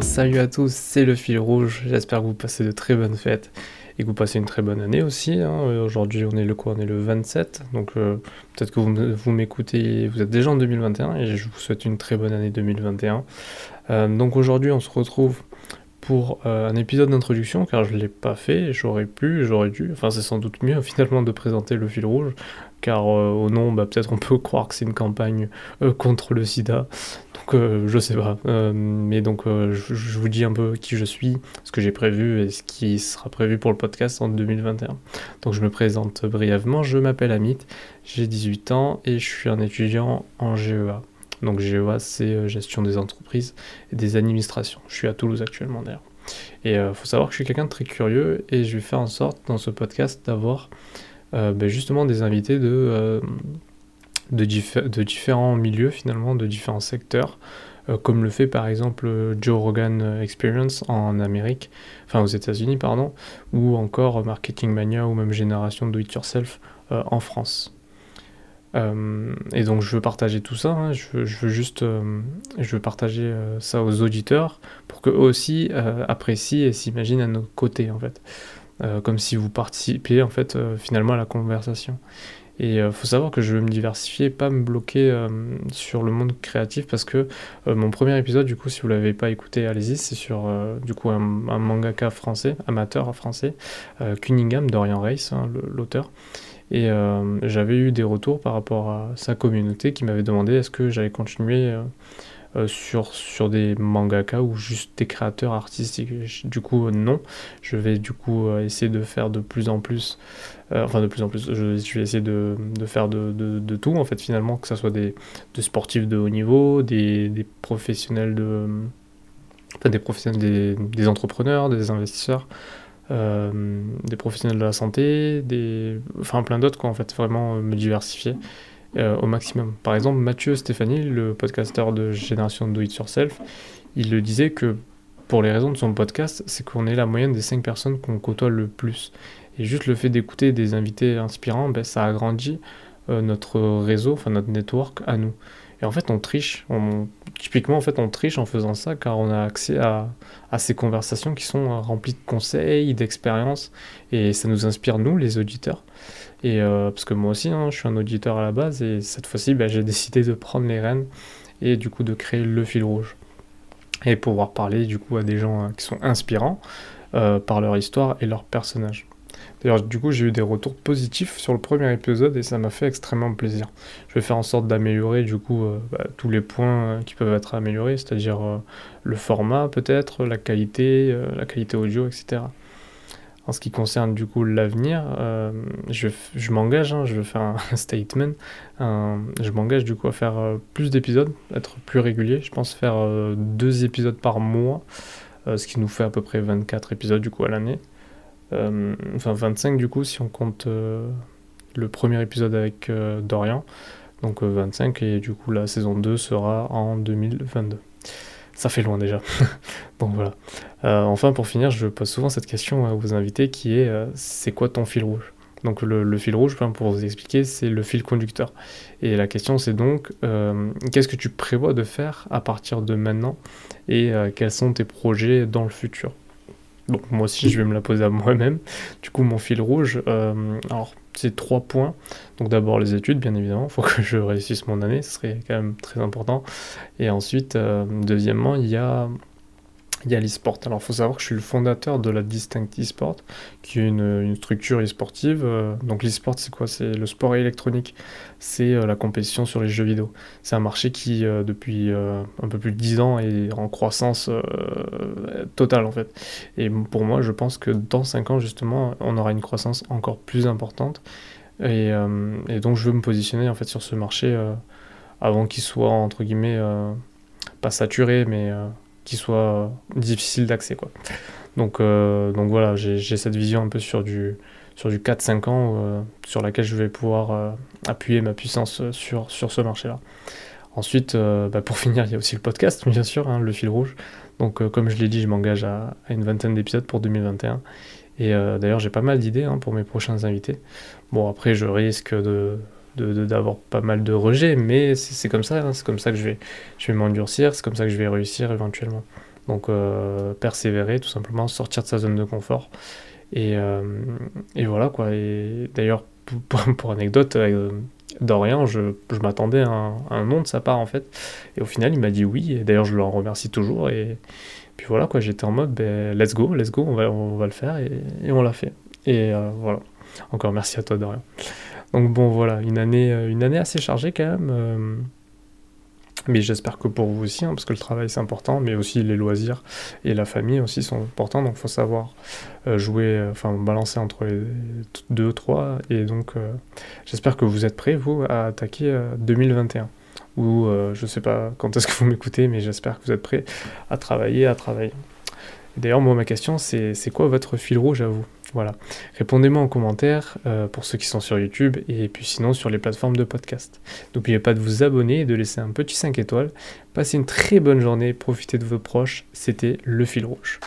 Salut à tous, c'est le fil rouge. J'espère que vous passez de très bonnes fêtes et que vous passez une très bonne année aussi. Hein. Aujourd'hui, on est le quoi On est le 27. Donc euh, peut-être que vous, m'écoutez, vous êtes déjà en 2021 et je vous souhaite une très bonne année 2021. Euh, donc aujourd'hui, on se retrouve pour euh, un épisode d'introduction car je ne l'ai pas fait, j'aurais pu, j'aurais dû, enfin c'est sans doute mieux finalement de présenter le fil rouge car au nom bah, peut-être on peut croire que c'est une campagne contre le sida, euh, je sais pas. Euh, mais donc euh, je, vous dis un peu qui je suis, ce que j'ai prévu et ce qui sera prévu pour le podcast en 2021. Donc je me présente brièvement, je m'appelle Amit, j'ai 18 ans et je suis un étudiant en GEA. Donc GEA c'est gestion des entreprises et des administrations. Je suis à Toulouse actuellement d'ailleurs. Et il faut savoir que je suis quelqu'un de très curieux et je vais faire en sorte dans ce podcast d'avoir ben, justement des invités de de, de, différents milieux finalement, de différents secteurs, euh, comme le fait par exemple Joe Rogan Experience en Amérique, enfin aux États-Unis pardon, ou encore Marketing Mania ou même Génération Do It Yourself euh, en France. Euh, et donc je veux partager tout ça, hein. je, veux, juste je veux partager ça aux auditeurs pour qu'eux aussi apprécient et s'imaginent à nos côtés en fait. Comme si vous participiez en fait finalement à la conversation. Et il euh, faut savoir que je veux me diversifier, pas me bloquer euh, sur le monde créatif parce que euh, mon premier épisode, du coup, si vous l'avez pas écouté, allez-y, c'est sur du coup un, mangaka français, amateur français, Cunningham, Dorian Race, hein, l'auteur. Et j'avais eu des retours par rapport à sa communauté qui m'avait demandé est-ce que j'allais continuer euh, sur, sur des mangaka ou juste des créateurs artistiques. Du coup, non. Je vais du coup euh, essayer de faire de plus en plus, euh, enfin de plus en plus, je, vais essayer de, de faire de, de, tout en fait finalement, que ce soit des, sportifs de haut niveau, des, des professionnels de... Enfin, des professionnels, des entrepreneurs, des investisseurs. des professionnels de la santé, des, enfin plein d'autres quoi en fait, vraiment me diversifier. Euh, au maximum. Par exemple, Mathieu Stéphanie, le podcasteur de Génération Do It Yourself, il le disait que pour les raisons de son podcast, c'est qu'on est la moyenne des 5 personnes qu'on côtoie le plus. Et juste le fait d'écouter des invités inspirants, ben, ça agrandit notre réseau, enfin notre network à nous. Et en fait, on triche. Typiquement, en fait, on triche en faisant ça car on a accès à, ces conversations qui sont remplies de conseils, d'expériences, et ça nous inspire, nous, les auditeurs. Et euh, parce que moi aussi, hein, je suis un auditeur à la base, et cette fois-ci, bah, j'ai décidé de prendre les rênes et du coup de créer le fil rouge. Et pouvoir parler du coup à des gens euh, qui sont inspirants euh, par leur histoire et leur personnage. D'ailleurs, du coup, j'ai eu des retours positifs sur le premier épisode et ça m'a fait extrêmement plaisir. Je vais faire en sorte d'améliorer du coup bah, tous les points qui peuvent être améliorés, c'est-à-dire le format peut-être, la qualité, la qualité audio, etc. En ce qui concerne du coup l'avenir, euh, je, m'engage, hein, je veux faire un statement, je m'engage du coup à faire euh, plus d'épisodes, être plus régulier, je pense faire euh, deux épisodes par mois, ce qui nous fait à peu près 24 épisodes du coup à l'année. Enfin 25 du coup si on compte le premier épisode avec Dorian, donc 25 et du coup la saison 2 sera en 2022 ça fait loin déjà. bon voilà. Euh, enfin pour finir, je pose souvent cette question à vos invités qui est euh, c'est quoi ton fil rouge? Donc le, fil rouge, pour vous expliquer, c'est le fil conducteur. Et la question c'est donc, euh, qu'est-ce que tu prévois de faire à partir de maintenant? Et quels sont tes projets dans le futur? Donc moi aussi je vais me la poser à moi-même. Du coup mon fil rouge, alors c'est trois points. Donc d'abord les études, bien évidemment, il faut que je réussisse mon année, ce serait quand même très important. Et ensuite, euh, deuxièmement, il y a il y a l'e-sport. Alors, il faut savoir que je suis le fondateur de la Distinct e-sport, qui est une, structure e-sportive. Euh, donc, l'e-sport, c'est quoi? C'est le sport électronique. C'est euh, la compétition sur les jeux vidéo. C'est un marché qui, euh, depuis un peu plus de 10 ans, est en croissance totale, en fait. Et pour moi, je pense que dans 5 ans, justement, on aura une croissance encore plus importante. Et, et donc, je veux me positionner, en fait, sur ce marché avant qu'il soit, entre guillemets, pas saturé, mais qui soit difficile d'accès. Quoi. Donc, euh, donc voilà, j'ai cette vision un peu sur du, sur du 4-5 ans euh, sur laquelle je vais pouvoir euh, appuyer ma puissance sur, sur ce marché-là. Ensuite, bah, pour finir, il y a aussi le podcast, bien sûr, hein, le fil rouge. Donc comme je l'ai dit, je m'engage à, une vingtaine d'épisodes pour 2021. Et d'ailleurs, j'ai pas mal d'idées hein, pour mes prochains invités. Bon, après, je risque de, d'avoir pas mal de rejets, mais c'est comme ça, hein, c'est comme ça que je vais, je vais m'endurcir, c'est comme ça que je vais réussir éventuellement. Donc persévérer, tout simplement, sortir de sa zone de confort. Et, et voilà quoi. Et d'ailleurs, pour, anecdote, Dorian, je, je m'attendais à, un nom de sa part en fait. Et au final, il m'a dit oui. Et d'ailleurs, je le remercie toujours. Et puis voilà, quoi, j'étais en mode, ben, let's go, let's go, on va, on va le faire. Et, et on l'a fait. Et euh, voilà. Encore merci à toi, Dorian. Donc bon, voilà, une année, euh, une année assez chargée quand même. Euh, mais j'espère que pour vous aussi, hein, parce que le travail c'est important, mais aussi les loisirs et la famille aussi sont importants. Donc faut savoir euh, jouer, enfin balancer entre les deux, trois. Et donc j'espère que vous êtes prêts, vous, à attaquer 2021. Ou je sais pas quand est-ce que vous m'écoutez, mais j'espère que vous êtes prêts à travailler, à travailler. D'ailleurs, moi, ma question, c'est quoi votre fil rouge à vous? Voilà. Répondez-moi en commentaire euh, pour ceux qui sont sur YouTube et puis sinon sur les plateformes de podcast. N'oubliez pas de vous abonner et de laisser un petit 5 étoiles. Passez une très bonne journée, profitez de vos proches. C'était Le Fil Rouge.